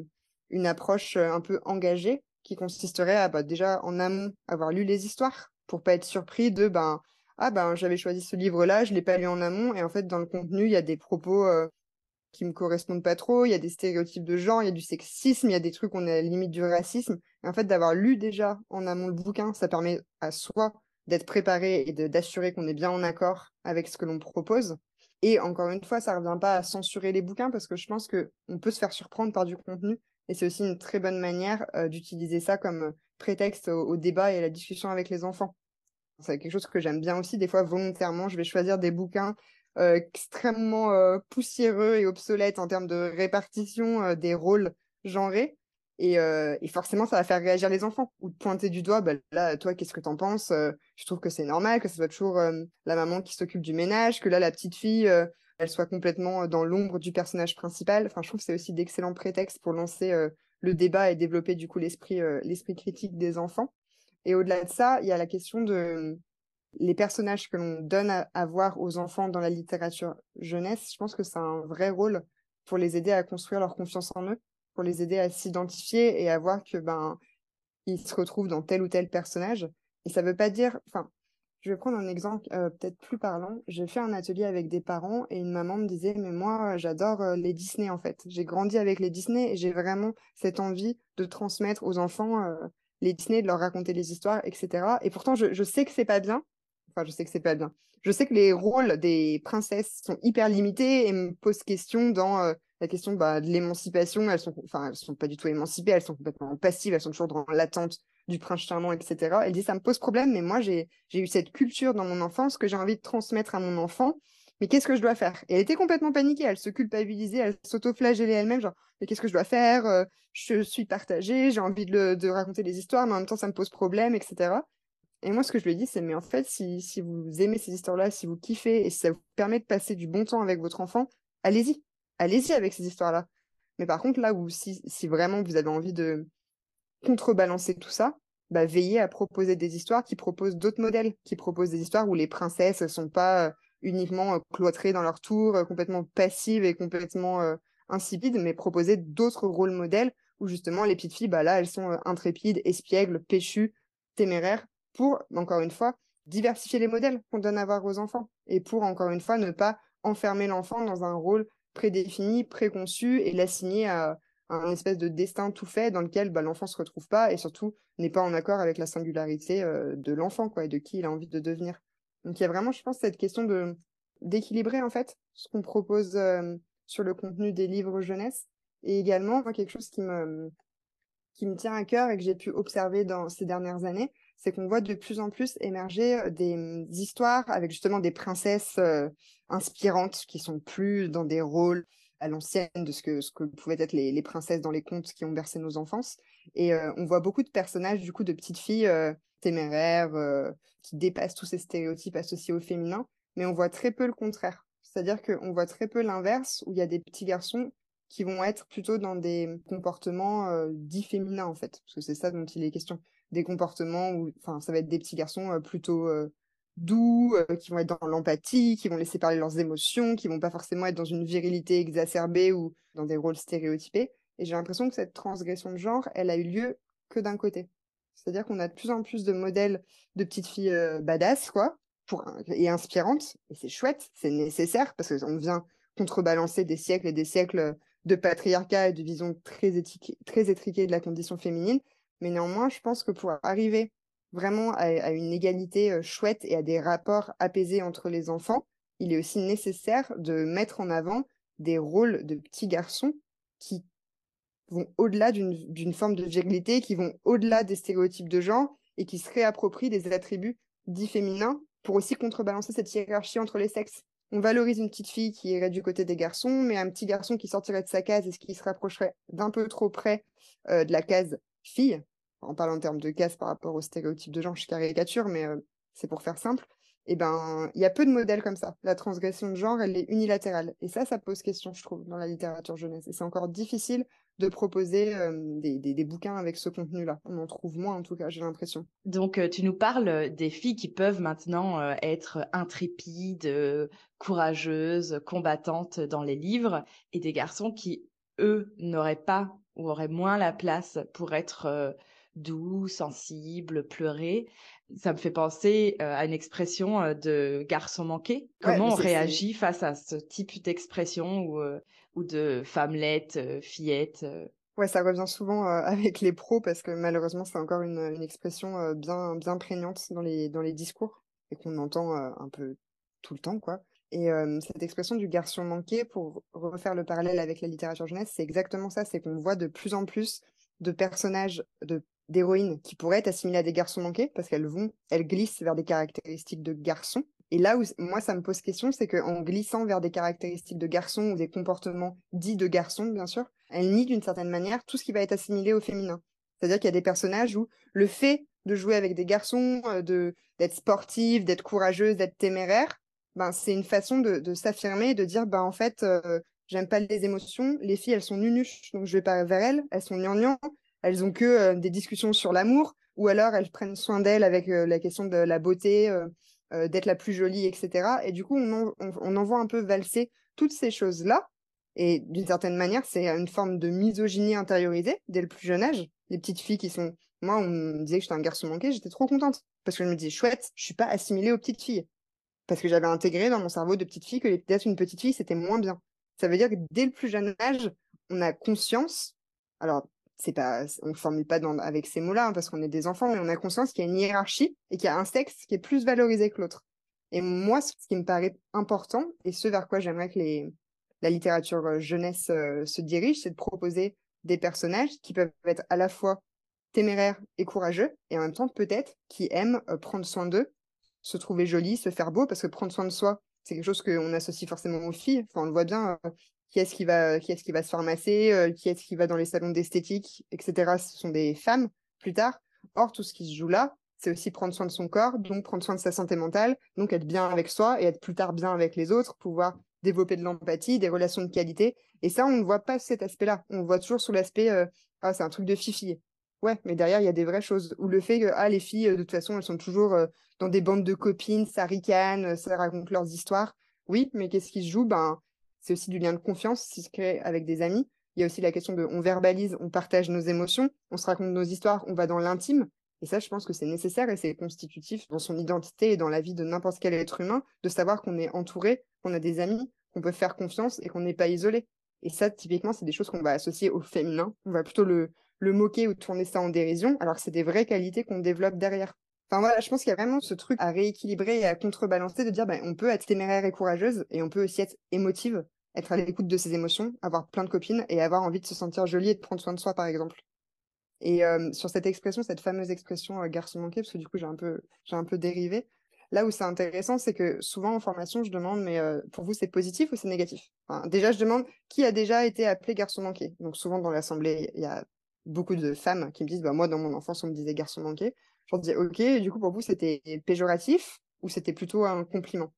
une approche euh, un peu engagée qui consisterait à bah, déjà en amont avoir lu les histoires pour pas être surpris de ben ah ben j'avais choisi ce livre là je l'ai pas lu en amont et en fait dans le contenu il y a des propos euh, qui me correspondent pas trop. Il y a des stéréotypes de genre il y a du sexisme il y a des trucs on est à la limite du racisme. Et en fait d'avoir lu déjà en amont le bouquin ça permet à soi d'être préparé et d'assurer qu'on est bien en accord avec ce que l'on propose et encore une fois ça revient pas à censurer les bouquins parce que je pense que on peut se faire surprendre par du contenu et c'est aussi une très bonne manière euh, d'utiliser ça comme euh, prétexte au, débat et à la discussion avec les enfants. C'est quelque chose que j'aime bien aussi. Des fois, volontairement, je vais choisir des bouquins euh, extrêmement poussiéreux et obsolètes en termes de répartition des rôles genrés. Et, forcément, ça va faire réagir les enfants. Ou pointer du doigt, bah, là, toi, qu'est-ce que t'en penses Je trouve que c'est normal, que ce soit toujours la maman qui s'occupe du ménage, que là, la petite fille, elle soit complètement dans l'ombre du personnage principal. Enfin, je trouve que c'est aussi d'excellents prétextes pour lancer le débat et développer du coup l'esprit l'esprit critique des enfants. Et au-delà de ça, il y a la question de les personnages que l'on donne à, voir aux enfants dans la littérature jeunesse. Je pense que c'est un vrai rôle pour les aider à construire leur confiance en eux, pour les aider à s'identifier et à voir que ben ils se retrouvent dans tel ou tel personnage. Et ça veut pas dire, enfin, je vais prendre un exemple euh, peut-être plus parlant. J'ai fait un atelier avec des parents et une maman me disait mais moi j'adore euh, les Disney en fait. J'ai grandi avec les Disney et j'ai vraiment cette envie de transmettre aux enfants euh, les Disney, de leur raconter les histoires, etc. Et pourtant je, je sais que c'est pas bien. Enfin je sais que c'est pas bien. Je sais que les rôles des princesses sont hyper limités et me posent question dans la question bah, de l'émancipation. Elles sont, enfin elles sont pas du tout émancipées, elles sont complètement passives, elles sont toujours dans l'attente du prince charmant, etc. Elle dit ça me pose problème, mais moi j'ai eu cette culture dans mon enfance que j'ai envie de transmettre à mon enfant. mais qu'est-ce que je dois faire? Et elle était complètement paniquée, elle se culpabilisait, elle s'auto-flagellait elle-même, genre, mais qu'est-ce que je dois faire? Euh, Je suis partagée, j'ai envie de, raconter des histoires, mais en même temps, ça me pose problème, etc. Et moi, ce que je lui ai dit, c'est, mais en fait, si, si vous aimez ces histoires-là, si vous kiffez, et si ça vous permet de passer du bon temps avec votre enfant, allez-y, allez-y avec ces histoires-là. Mais par contre, là où si, vraiment vous avez envie de contrebalancer tout ça, bah, veillez à proposer des histoires qui proposent d'autres modèles, qui proposent des histoires où les princesses ne sont pas euh, uniquement euh, cloîtrées dans leur tour, euh, complètement passives et complètement insipides, mais proposer d'autres rôles modèles où justement les petites filles, bah, là, elles sont intrépides, espiègles, péchues, téméraires, pour, encore une fois, diversifier les modèles qu'on donne à voir aux enfants et pour, encore une fois, ne pas enfermer l'enfant dans un rôle prédéfini, préconçu et l'assigner à un espèce de destin tout fait dans lequel bah, l'enfant se retrouve pas et surtout n'est pas en accord avec la singularité euh, de l'enfant quoi et de qui il a envie de devenir. Donc il y a vraiment, je pense, cette question de d'équilibrer en fait ce qu'on propose euh, sur le contenu des livres jeunesse et également quelque chose qui me qui me tient à cœur et que j'ai pu observer dans ces dernières années, c'est qu'on voit de plus en plus émerger euh, des, mm, histoires avec justement des princesses inspirantes qui sont plus dans des rôles à l'ancienne de ce que, ce que pouvaient être les, princesses dans les contes qui ont bercé nos enfances. Et euh, on voit beaucoup de personnages, du coup, de petites filles euh, téméraires euh, qui dépassent tous ces stéréotypes associés au féminin, mais on voit très peu le contraire. C'est-à-dire qu'on voit très peu l'inverse, où il y a des petits garçons qui vont être plutôt dans des comportements dits féminins, en fait, parce que c'est ça dont il est question. Des comportements où, enfin, ça va être des petits garçons plutôt doux, euh, qui vont être dans l'empathie, qui vont laisser parler leurs émotions, qui vont pas forcément être dans une virilité exacerbée ou dans des rôles stéréotypés. Et j'ai l'impression que cette transgression de genre, elle a eu lieu que d'un côté. C'est-à-dire qu'on a de plus en plus de modèles de petites filles euh, badass, quoi, pour, et inspirantes. Et c'est chouette, c'est nécessaire, parce qu'on vient contrebalancer des siècles et des siècles de patriarcat et de vision très, éthique, très étriquée de la condition féminine. Mais néanmoins, je pense que pour arriver vraiment à, une égalité chouette et à des rapports apaisés entre les enfants, il est aussi nécessaire de mettre en avant des rôles de petits garçons qui vont au-delà d'une forme de virilité, qui vont au-delà des stéréotypes de genre et qui se réapproprient des attributs dits féminins pour aussi contrebalancer cette hiérarchie entre les sexes. On valorise une petite fille qui irait du côté des garçons, mais un petit garçon qui sortirait de sa case et qui se rapprocherait d'un peu trop près de la case fille, en parlant en termes de casse par rapport aux stéréotypes de genre, je caricature, mais euh, c'est pour faire simple, et eh ben, il y a peu de modèles comme ça. La transgression de genre, elle est unilatérale. Et ça, ça pose question, je trouve, dans la littérature jeunesse. Et c'est encore difficile de proposer euh, des, bouquins avec ce contenu-là. On en trouve moins, en tout cas, j'ai l'impression. Donc, euh, tu nous parles des filles qui peuvent maintenant être intrépides, courageuses, combattantes dans les livres, et des garçons qui, eux, n'auraient pas ou auraient moins la place pour être doux, sensible, pleurer. Ça me fait penser à une expression de garçon manqué. Comment on réagit face à ce type d'expression ou, ou de femmelette, fillette Ouais, ça revient souvent avec les pros parce que malheureusement, c'est encore une, une expression bien, bien prégnante dans les, dans les discours et qu'on entend un peu tout le temps, quoi. Et cette expression du garçon manqué, pour refaire le parallèle avec la littérature jeunesse, c'est exactement ça, c'est qu'on voit de plus en plus de personnages, de d'héroïnes qui pourraient être assimilées à des garçons manqués parce qu'elles vont, elles glissent vers des caractéristiques de garçons. Et là où moi ça me pose question, c'est qu'en glissant vers des caractéristiques de garçons ou des comportements dits de garçons, bien sûr, elles nient d'une certaine manière tout ce qui va être assimilé au féminin. C'est-à-dire qu'il y a des personnages où le fait de jouer avec des garçons, euh, de d'être sportive, d'être courageuse, d'être téméraire, ben c'est une façon de, s'affirmer, de dire ben en fait euh, j'aime pas les émotions, les filles elles sont nunuches donc je vais pas vers elles, elles sont gnangnang, elles ont que euh, des discussions sur l'amour, ou alors elles prennent soin d'elles avec euh, la question de la beauté, d'être la plus jolie, etc. Et du coup, on, on, en voit un peu valser toutes ces choses-là. Et d'une certaine manière, c'est une forme de misogynie intériorisée dès le plus jeune âge. Les petites filles qui sont... Moi, on me disait que j'étais un garçon manqué, j'étais trop contente. Parce que je me disais, chouette, je suis pas assimilée aux petites filles. Parce que j'avais intégré dans mon cerveau de petite fille que d'être une petite fille, c'était moins bien. Ça veut dire que dès le plus jeune âge, on a conscience, alors c'est pas, on ne formule pas avec ces mots-là hein, parce qu'on est des enfants, mais on a conscience qu'il y a une hiérarchie et qu'il y a un sexe qui est plus valorisé que l'autre. Et moi, ce qui me paraît important et ce vers quoi j'aimerais que les, la littérature euh, jeunesse euh, se dirige, c'est de proposer des personnages qui peuvent être à la fois téméraires et courageux et en même temps peut-être qui aiment euh, prendre soin d'eux, se trouver jolis, se faire beau parce que prendre soin de soi, c'est quelque chose qu'on associe forcément aux filles. Enfin, on le voit bien. qui est-ce qui va, qui est-ce qui va se faire masser, qui est-ce qui va dans les salons d'esthétique, etc. Ce sont des femmes plus tard. Or, tout ce qui se joue là, c'est aussi prendre soin de son corps, donc prendre soin de sa santé mentale, donc être bien avec soi et être plus tard bien avec les autres, pouvoir développer de l'empathie, des relations de qualité. Et ça, on ne voit pas cet aspect-là. On voit toujours sous l'aspect ah, c'est un truc de fifi. Ouais, mais derrière, il y a des vraies choses. Ou le fait que ah, les filles, de toute façon, elles sont toujours dans des bandes de copines, ça ricane, ça raconte leurs histoires. Oui, mais qu'est-ce qui se joue? Ben, C'est aussi du lien de confiance qui se crée avec des amis. Il y a aussi la question de on verbalise, on partage nos émotions, on se raconte nos histoires, on va dans l'intime. Et ça, je pense que c'est nécessaire et c'est constitutif dans son identité et dans la vie de n'importe quel être humain de savoir qu'on est entouré, qu'on a des amis, qu'on peut faire confiance et qu'on n'est pas isolé. Et ça, typiquement, c'est des choses qu'on va associer au féminin. On va plutôt le, le moquer ou tourner ça en dérision, alors que c'est des vraies qualités qu'on développe derrière. Enfin voilà, je pense qu'il y a vraiment ce truc à rééquilibrer et à contrebalancer, de dire ben, on peut être téméraire et courageuse et on peut aussi être émotive, être à l'écoute de ses émotions, avoir plein de copines et avoir envie de se sentir jolie et de prendre soin de soi, par exemple. Et sur cette expression, cette fameuse expression garçon manqué, parce que du coup j'ai un peu j'ai un peu dérivé. Là où c'est intéressant, c'est que souvent en formation, je demande mais pour vous c'est positif ou c'est négatif? Déjà, je demande qui a déjà été appelé garçon manqué? Donc souvent dans l'assemblée, il y a beaucoup de femmes qui me disent bah moi dans mon enfance on me disait garçon manqué. Je leur dis ok, du coup pour vous c'était péjoratif ou c'était plutôt un compliment?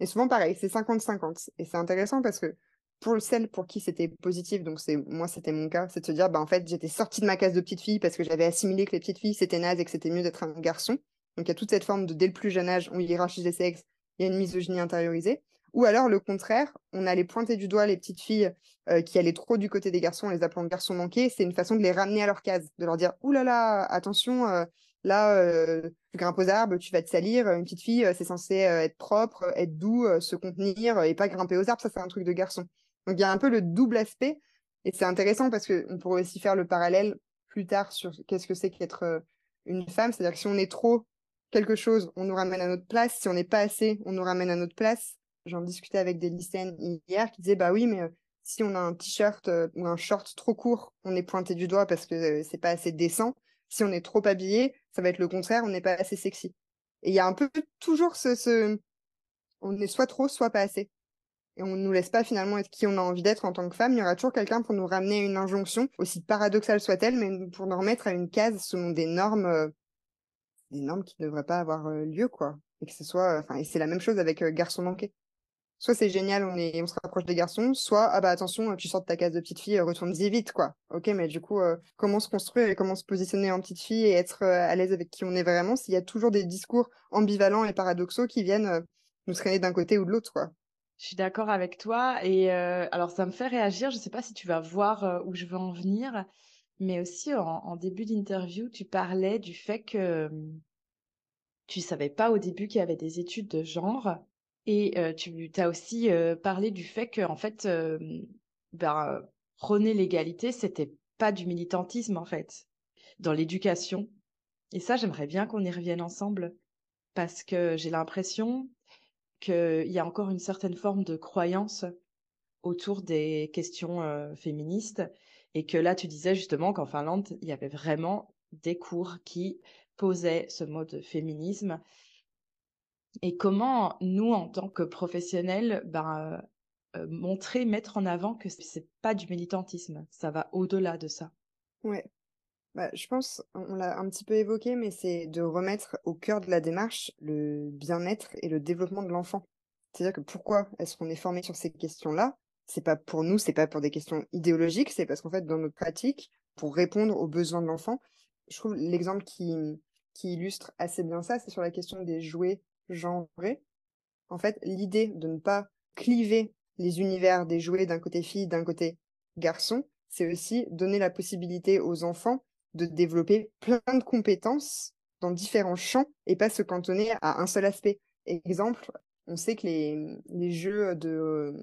Et souvent pareil, c'est 50-50. Et c'est intéressant parce que pour celle pour qui c'était positif, donc c'est moi c'était mon cas, c'est de se dire bah en fait j'étais sortie de ma case de petite fille parce que j'avais assimilé que les petites filles c'était naze et que c'était mieux d'être un garçon. Donc il y a toute cette forme de dès le plus jeune âge on hiérarchise les sexes, il y a une misogynie intériorisée. Ou alors le contraire, on allait pointer du doigt les petites filles euh, qui allaient trop du côté des garçons, les appelant garçons manqués. C'est une façon de les ramener à leur case, de leur dire Ouh là là, attention, euh, là, euh, tu grimpes aux arbres, tu vas te salir. Une petite fille, c'est censé être propre, être doux, se contenir et pas grimper aux arbres. Ça, c'est un truc de garçon. Donc il y a un peu le double aspect. Et c'est intéressant parce qu'on pourrait aussi faire le parallèle plus tard sur qu'est-ce que c'est qu'être euh, une femme. C'est-à-dire que si on est trop quelque chose, on nous ramène à notre place. Si on n'est pas assez, on nous ramène à notre place. J'en discutais avec des lycéennes hier qui disaient bah oui, mais euh, si on a un t-shirt euh, ou un short trop court, on est pointé du doigt parce que c'est pas assez décent. Si on est trop habillé, ça va être le contraire, on n'est pas assez sexy. Et il y a un peu toujours ce, on est soit trop, soit pas assez et on ne nous laisse pas finalement être qui on a envie d'être en tant que femme, il y aura toujours quelqu'un pour nous ramener une injonction, aussi paradoxale soit-elle, mais pour nous remettre à une case selon des normes, euh, des normes qui ne devraient pas avoir euh, lieu, quoi. Et que ce soit, enfin, et c'est la même chose avec euh, garçon manqué. Soit c'est génial, on se rapproche des garçons, soit ah bah attention, tu sors de ta case de petite fille, retourne-y vite, quoi. Ok, mais du coup, comment se construire et comment se positionner en petite fille et être à l'aise avec qui on est vraiment, s'il y a toujours des discours ambivalents et paradoxaux qui viennent nous traîner d'un côté ou de l'autre, quoi. Je suis d'accord avec toi. Et euh, alors, ça me fait réagir. Je ne sais pas si tu vas voir euh, où je veux en venir, mais aussi en, début d'interview, tu parlais du fait que hum, tu savais pas au début qu'il y avait des études de genre. Et tu as aussi parlé du fait que, en fait, ben, prôner l'égalité, c'était pas du militantisme, en fait, dans l'éducation. Et ça, j'aimerais bien qu'on y revienne ensemble. Parce que j'ai l'impression qu'il y a encore une certaine forme de croyance autour des questions féministes et que là tu disais justement qu'en Finlande il y avait vraiment des cours qui posaient ce mode féminisme et comment nous en tant que professionnels ben, euh, montrer mettre en avant que c'est pas du militantisme? Ça va au-delà de ça. Ouais. Bah, je pense, on l'a un petit peu évoqué, mais c'est de remettre au cœur de la démarche le bien-être et le développement de l'enfant. C'est-à-dire que pourquoi est-ce qu'on est formé sur ces questions-là? C'est pas pour nous, c'est pas pour des questions idéologiques, c'est parce qu'en fait, dans notre pratique, pour répondre aux besoins de l'enfant, je trouve l'exemple qui, qui illustre assez bien ça, c'est sur la question des jouets genrés. En fait, l'idée de ne pas cliver les univers des jouets d'un côté fille, d'un côté garçon, c'est aussi donner la possibilité aux enfants de développer plein de compétences dans différents champs et pas se cantonner à un seul aspect. Exemple, on sait que les, les jeux de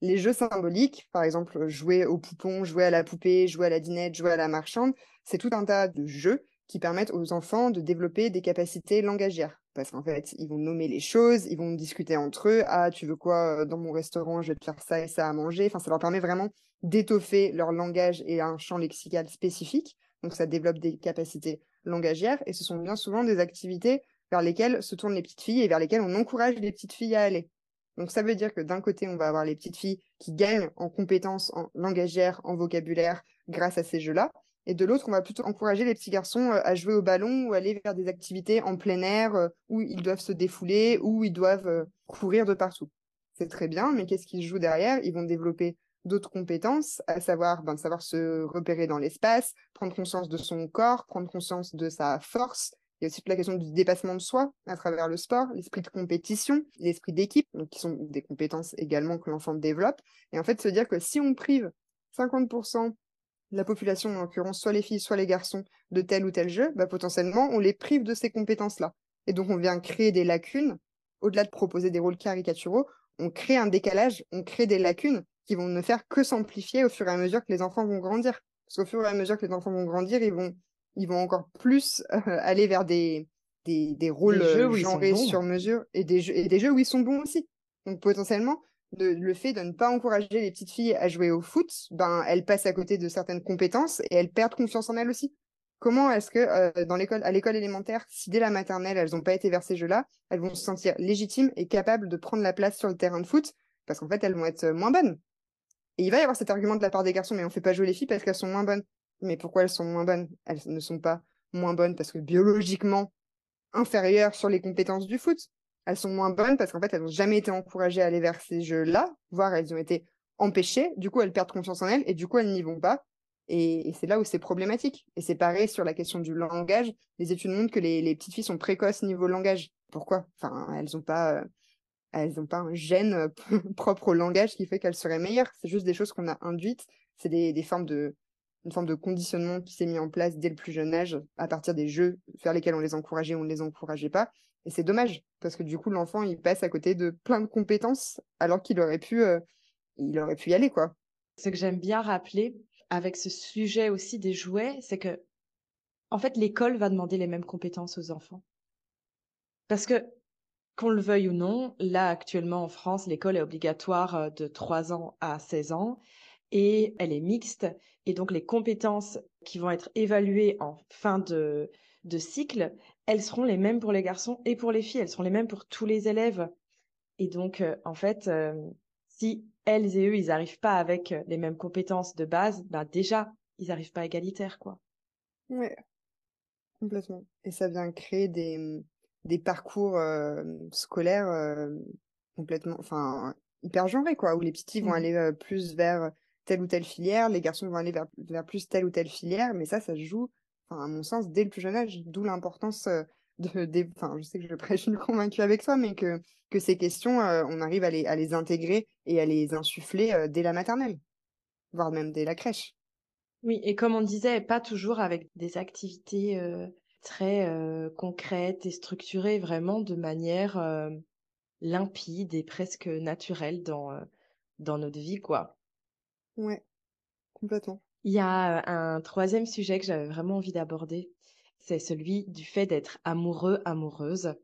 les jeux symboliques, par exemple jouer au poupon, jouer à la poupée, jouer à la dinette, jouer à la marchande, c'est tout un tas de jeux qui permettent aux enfants de développer des capacités langagières. Parce qu'en fait, ils vont nommer les choses, ils vont discuter entre eux. Ah, tu veux quoi euh, dans mon restaurant Je vais te faire ça et ça à manger. Enfin, ça leur permet vraiment d'étoffer leur langage et un champ lexical spécifique. Donc ça développe des capacités langagières et ce sont bien souvent des activités vers lesquelles se tournent les petites filles et vers lesquelles on encourage les petites filles à aller. Donc ça veut dire que d'un côté, on va avoir les petites filles qui gagnent en compétences en langagière, en vocabulaire grâce à ces jeux-là. Et de l'autre, on va plutôt encourager les petits garçons euh, à jouer au ballon ou aller vers des activités en plein air euh, où ils doivent se défouler, où ils doivent euh, courir de partout. C'est très bien, mais qu'est-ce qu'ils jouent derrière? Ils vont développer d'autres compétences, à savoir ben, savoir se repérer dans l'espace, prendre conscience de son corps, prendre conscience de sa force. Il y a aussi toute la question du dépassement de soi à travers le sport, l'esprit de compétition, l'esprit d'équipe, qui sont des compétences également que l'enfant développe. Et en fait, se dire que si on prive 50% la population, en l'occurrence soit les filles, soit les garçons, de tel ou tel jeu, bah, potentiellement, on les prive de ces compétences-là. Et donc, on vient créer des lacunes, au-delà de proposer des rôles caricaturaux, on crée un décalage, on crée des lacunes qui vont ne faire que s'amplifier au fur et à mesure que les enfants vont grandir. Parce qu'au fur et à mesure que les enfants vont grandir, ils vont, ils vont encore plus euh, aller vers des, des, des rôles genrés sur mesure et des, jeux, et des jeux où ils sont bons aussi. Donc potentiellement, le fait de ne pas encourager les petites filles à jouer au foot, ben elles passent à côté de certaines compétences et elles perdent confiance en elles aussi. Comment est-ce que euh, dans l'école, à l'école élémentaire, si dès la maternelle elles n'ont pas été vers ces jeux-là, elles vont se sentir légitimes et capables de prendre la place sur le terrain de foot? Parce qu'en fait elles vont être moins bonnes. Et il va y avoir cet argument de la part des garçons, mais on fait pas jouer les filles parce qu'elles sont moins bonnes. Mais pourquoi elles sont moins bonnes? Elles ne sont pas moins bonnes parce que biologiquement inférieures sur les compétences du foot elles sont moins bonnes parce qu'en fait, elles n'ont jamais été encouragées à aller vers ces jeux-là, voire elles ont été empêchées. Du coup, elles perdent confiance en elles et du coup, elles n'y vont pas. Et, c'est là où c'est problématique. Et c'est pareil sur la question du langage. Les études montrent que les, petites filles sont précoces niveau langage. Pourquoi? Enfin, elles n'ont pas, euh, elles pas un gène euh, propre au langage qui fait qu'elles seraient meilleures. C'est juste des choses qu'on a induites. C'est des, des formes de, une forme de conditionnement qui s'est mis en place dès le plus jeune âge à partir des jeux vers lesquels on les encourageait ou on ne les encourageait pas. Et c'est dommage, parce que du coup, l'enfant, il passe à côté de plein de compétences, alors qu'il aurait pu, euh, il aurait pu y aller, quoi. Ce que j'aime bien rappeler avec ce sujet aussi des jouets, c'est que, en fait, l'école va demander les mêmes compétences aux enfants. Parce que, qu'on le veuille ou non, là, actuellement, en France, l'école est obligatoire euh, de 3 ans à 16 ans et elle est mixte. Et donc, les compétences qui vont être évaluées en fin de, de cycle, elles seront les mêmes pour les garçons et pour les filles. Elles seront les mêmes pour tous les élèves. Et donc, euh, en fait, euh, si elles et eux, ils n'arrivent pas avec euh, les mêmes compétences de base, bah déjà, ils n'arrivent pas égalitaires, quoi. Ouais, complètement. Et ça vient créer des, des parcours scolaires complètement, enfin, hyper genrés, quoi, où les petits vont mmh aller plus vers telle ou telle filière, les garçons vont aller vers, vers plus telle ou telle filière, mais ça, ça se joue à mon sens, dès le plus jeune âge, d'où l'importance de, enfin, je sais que je prêche une convaincue avec toi, mais que, que ces questions, on arrive à les, à les intégrer et à les insuffler dès la maternelle, voire même dès la crèche. Oui, et comme on disait, pas toujours avec des activités très concrètes et structurées, vraiment de manière limpide et presque naturelle dans, dans notre vie, quoi. Ouais, complètement. Il y a un troisième sujet que j'avais vraiment envie d'aborder, c'est celui du fait d'être amoureux, amoureuse.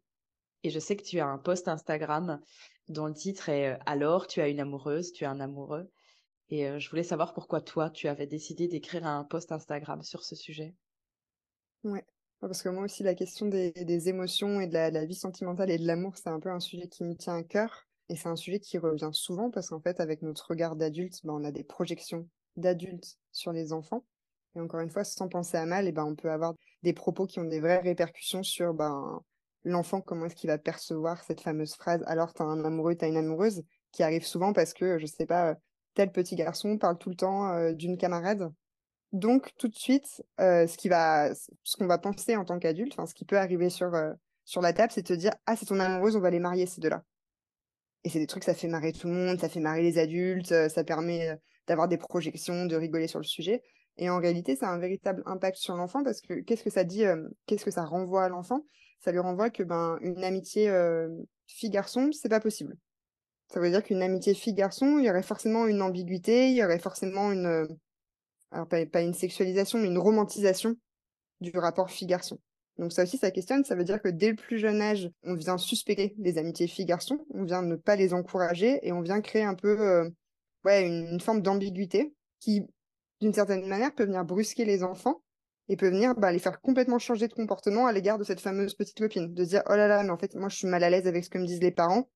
Et je sais que tu as un post Instagram dont le titre est Alors, tu as une amoureuse, tu as un amoureux. Et je voulais savoir pourquoi toi, tu avais décidé d'écrire un post Instagram sur ce sujet. Ouais, parce que moi aussi, la question des, émotions et de la, vie sentimentale et de l'amour, c'est un peu un sujet qui me tient à cœur. Et c'est un sujet qui revient souvent parce qu'en fait, avec notre regard d'adulte, ben, on a des projections d'adultes sur les enfants. Et encore une fois, sans penser à mal, et ben, on peut avoir des propos qui ont des vraies répercussions sur ben, l'enfant, comment est-ce qu'il va percevoir cette fameuse phrase alors tu as un amoureux, tu as une amoureuse, qui arrive souvent parce que, je sais pas, tel petit garçon parle tout le temps d'une camarade. Donc, tout de suite, ce qui va, ce qu'on va penser en tant qu'adulte, ce qui peut arriver sur, sur la table, c'est de te dire Ah, c'est ton amoureuse, on va les marier, ces deux-là. Et c'est des trucs, ça fait marrer tout le monde, ça fait marrer les adultes, ça permet d'avoir des projections, de rigoler sur le sujet. Et en réalité, ça a un véritable impact sur l'enfant parce que qu'est-ce que ça dit, euh, qu'est-ce que ça renvoie à l'enfant? Ça lui renvoie que ben une amitié euh, fille-garçon, c'est pas possible. Ça veut dire qu'une amitié fille-garçon, il y aurait forcément une ambiguïté, il y aurait forcément une, euh, alors pas, pas une sexualisation, mais une romantisation du rapport fille-garçon. Donc ça aussi, ça questionne. Ça veut dire que dès le plus jeune âge, on vient suspecter les amitiés filles-garçons, on vient ne pas les encourager et on vient créer un peu ouais, une, forme d'ambiguïté qui, d'une certaine manière, peut venir brusquer les enfants et peut venir bah, les faire complètement changer de comportement à l'égard de cette fameuse petite copine. De dire, oh là là, mais en fait, moi, je suis mal à l'aise avec ce que me disent les parents.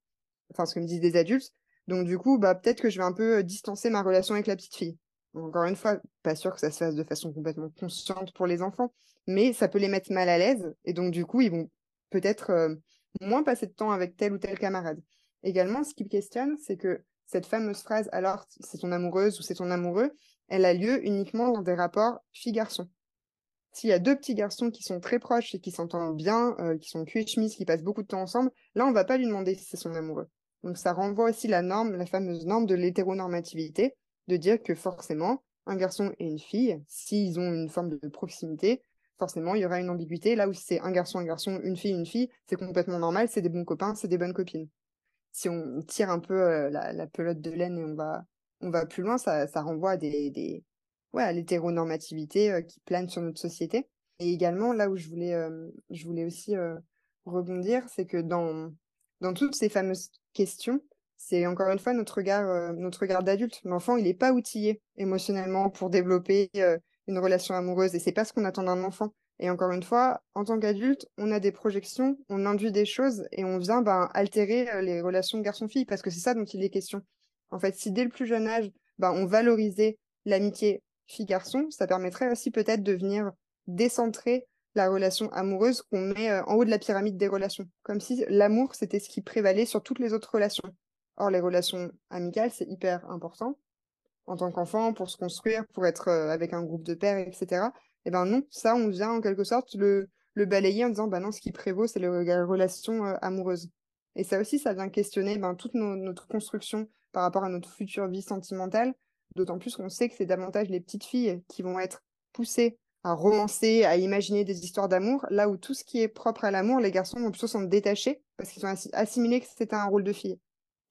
enfin ce que me disent des adultes. Donc du coup, bah peut-être que je vais un peu distancer ma relation avec la petite fille. Encore une fois, pas sûr que ça se fasse de façon complètement consciente pour les enfants, mais ça peut les mettre mal à l'aise et donc du coup, ils vont peut-être moins passer de temps avec tel ou tel camarade. Également, ce qui me questionne, c'est que cette fameuse phrase alors c'est ton amoureuse ou c'est ton amoureux, elle a lieu uniquement dans des rapports fille-garçon. S'il y a deux petits garçons qui sont très proches et qui s'entendent bien, euh, qui sont cul et qui passent beaucoup de temps ensemble, là, on va pas lui demander si c'est son amoureux. Donc ça renvoie aussi la norme, la fameuse norme de l'hétéronormativité, de dire que forcément, un garçon et une fille, s'ils ont une forme de proximité, forcément, il y aura une ambiguïté. Là où c'est un garçon, un garçon, une fille, une fille, c'est complètement normal, c'est des bons copains, c'est des bonnes copines. Si on tire un peu euh, la, pelote de laine et on va, on va plus loin, ça, ça renvoie à des, des, ouais, à l'hétéronormativité euh, qui plane sur notre société. Et également, là où je voulais, euh, je voulais aussi rebondir, c'est que dans, dans toutes ces fameuses questions, c'est encore une fois notre regard, notre regard d'adulte. L'enfant, il n'est pas outillé émotionnellement pour développer une relation amoureuse et c'est pas ce qu'on attend d'un enfant. Et encore une fois, en tant qu'adulte, on a des projections, on induit des choses et on vient ben, altérer les relations garçon-fille parce que c'est ça dont il est question. En fait, si dès le plus jeune âge, ben, on valorisait l'amitié fille-garçon, ça permettrait aussi peut-être de venir décentrer la relation amoureuse qu'on met euh, en haut de la pyramide des relations. Comme si l'amour, c'était ce qui prévalait sur toutes les autres relations. Or, les relations amicales, c'est hyper important. En tant qu'enfant, pour se construire, pour être euh, avec un groupe de pères, etc. Eh ben non, ça, on vient en quelque sorte le, le balayer en disant, bah non, ce qui prévaut, c'est la relation euh, amoureuse. Et ça aussi, ça vient questionner ben, toute notre construction par rapport à notre future vie sentimentale, D'autant plus qu'on sait que c'est davantage les petites filles qui vont être poussées à romancer, à imaginer des histoires d'amour, là où tout ce qui est propre à l'amour, les garçons vont plutôt s'en détacher parce qu'ils ont assimilé que c'était un rôle de fille.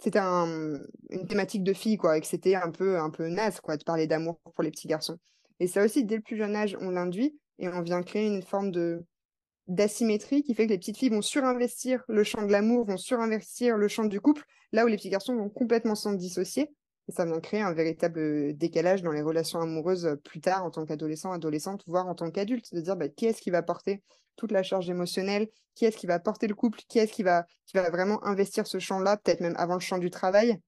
C'était une thématique de fille, quoi, et que c'était un peu, un peu naze, quoi, de parler d'amour pour les petits garçons. Et ça aussi, dès le plus jeune âge, on l'induit et on vient créer une forme d'asymétrie qui fait que les petites filles vont surinvestir le champ de l'amour, vont surinvestir le champ du couple, là où les petits garçons vont complètement s'en dissocier ça vient créer un véritable décalage dans les relations amoureuses plus tard en tant qu'adolescent, adolescente, voire en tant qu'adulte, de dire bah, qui est-ce qui va porter toute la charge émotionnelle, qui est-ce qui va porter le couple, qui est-ce qui va, vraiment investir ce champ-là, peut-être même avant le champ du travail,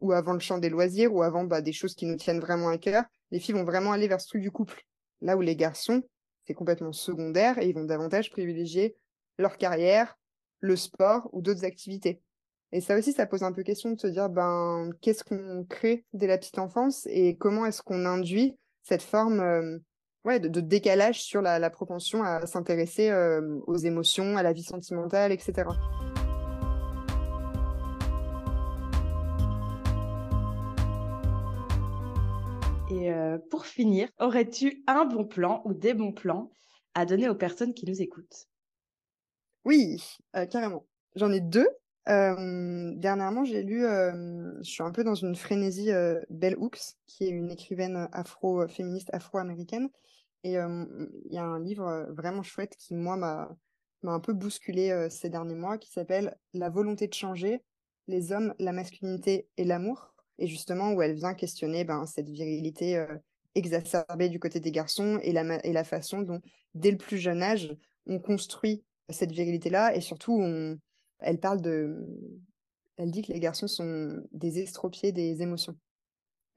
ou avant le champ des loisirs, ou avant bah, des choses qui nous tiennent vraiment à cœur? Les filles vont vraiment aller vers ce truc du couple. Là où les garçons, c'est complètement secondaire et ils vont davantage privilégier leur carrière, le sport ou d'autres activités. Et ça aussi, ça pose un peu question de se dire, ben, qu'est-ce qu'on crée dès la petite enfance et comment est-ce qu'on induit cette forme euh, ouais, de, décalage sur la, propension à s'intéresser euh, aux émotions, à la vie sentimentale, etc. Et euh, pour finir, aurais-tu un bon plan ou des bons plans à donner aux personnes qui nous écoutent? Oui, carrément. J'en ai deux dernièrement, j'ai lu, je suis un peu dans une frénésie, Bell Hooks, qui est une écrivaine afro-féministe afro-américaine. Et il y a un livre vraiment chouette qui, moi, m'a m'a un peu bousculé ces derniers mois, qui s'appelle La volonté de changer, les hommes, la masculinité et l'amour. Et justement, où elle vient questionner ben, cette virilité exacerbée du côté des garçons et la, et la façon dont, dès le plus jeune âge, on construit cette virilité-là et surtout on, elle parle de. Elle dit que les garçons sont des estropiés des émotions.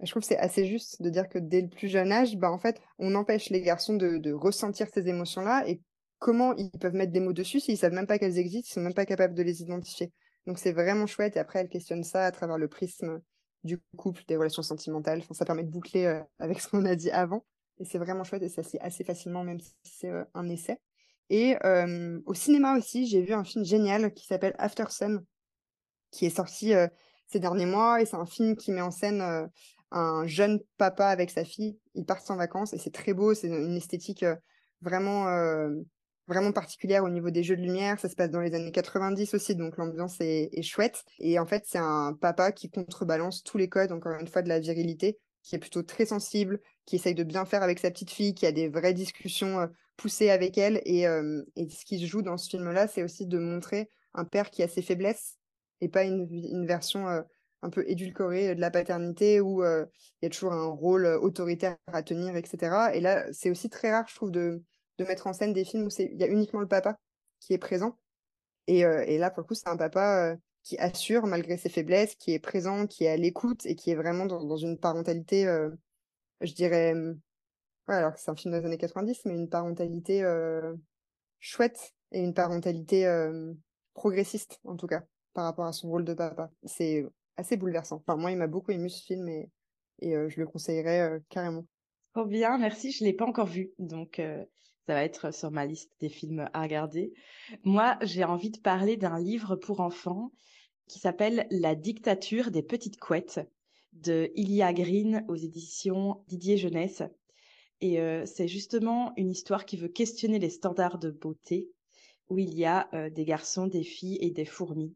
Je trouve que c'est assez juste de dire que dès le plus jeune âge, bah, en fait, on empêche les garçons de, ressentir ces émotions-là et comment ils peuvent mettre des mots dessus s'ils savent même pas qu'elles existent, ils sont même pas capables de les identifier. Donc c'est vraiment chouette. Et après, elle questionne ça à travers le prisme du couple, des relations sentimentales. Enfin, ça permet de boucler euh, avec ce qu'on a dit avant. Et c'est vraiment chouette et ça se assez facilement, même si c'est euh, un essai. Et au cinéma aussi, j'ai vu un film génial qui s'appelle After Sun, qui est sorti ces derniers mois. Et c'est un film qui met en scène un jeune papa avec sa fille. Ils partent en vacances et c'est très beau. C'est une esthétique vraiment, vraiment particulière au niveau des jeux de lumière. Ça se passe dans les années 90 aussi, donc l'ambiance est chouette. Et en fait, c'est un papa qui contrebalance tous les codes, encore une fois, de la virilité qui est plutôt très sensible, qui essaye de bien faire avec sa petite fille, qui a des vraies discussions euh, poussées avec elle. Et, euh, et, ce qui se joue dans ce film-là, c'est aussi de montrer un père qui a ses faiblesses et pas une, une version euh, un peu édulcorée de la paternité où il y a toujours un rôle autoritaire à tenir, etc. Et là, c'est aussi très rare, je trouve, de, de mettre en scène des films où il y a uniquement le papa qui est présent. Et, et là, pour le coup, c'est un papa qui assure malgré ses faiblesses, qui est présent, qui est à l'écoute et qui est vraiment dans, une parentalité, je dirais, ouais, alors que c'est un film des années 90, mais une parentalité chouette et une parentalité progressiste en tout cas par rapport à son rôle de papa. C'est assez bouleversant. Enfin, moi, il m'a beaucoup ému ce film et, et je le conseillerais carrément. Trop bien, merci. Je l'ai pas encore vu, donc ça va être sur ma liste des films à regarder. Moi, j'ai envie de parler d'un livre pour enfants qui s'appelle La dictature des petites couettes de Ilia Green aux éditions Didier Jeunesse. Et euh, c'est justement une histoire qui veut questionner les standards de beauté où il y a euh, des garçons, des filles et des fourmis.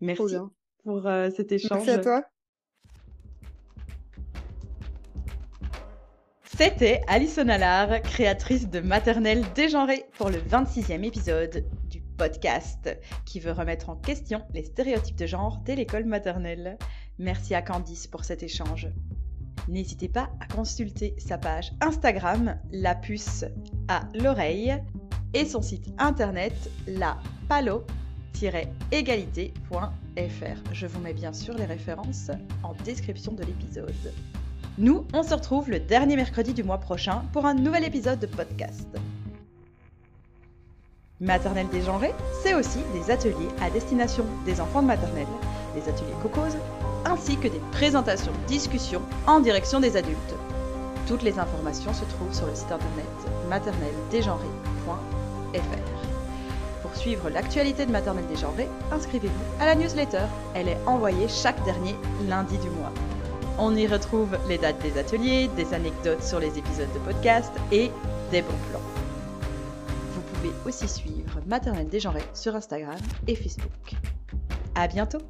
Merci pour euh, cet échange. Merci à toi. C'était Alison Allard, créatrice de Maternelle Dégenrée pour le 26e épisode du podcast qui veut remettre en question les stéréotypes de genre dès l'école maternelle. Merci à Candice pour cet échange. N'hésitez pas à consulter sa page Instagram, la puce à l'oreille, et son site internet, la égalitéfr Je vous mets bien sûr les références en description de l'épisode. Nous, on se retrouve le dernier mercredi du mois prochain pour un nouvel épisode de podcast. Maternelle dégenrée, c'est aussi des ateliers à destination des enfants de maternelle, des ateliers cocos, ainsi que des présentations, discussions en direction des adultes. Toutes les informations se trouvent sur le site internet maternelledégenrée.fr. Pour suivre l'actualité de Maternelle Dégenrée, inscrivez-vous à la newsletter. Elle est envoyée chaque dernier lundi du mois. On y retrouve les dates des ateliers, des anecdotes sur les épisodes de podcast et des bons plans. Vous pouvez aussi suivre Maternelle Dégenrée sur Instagram et Facebook. À bientôt!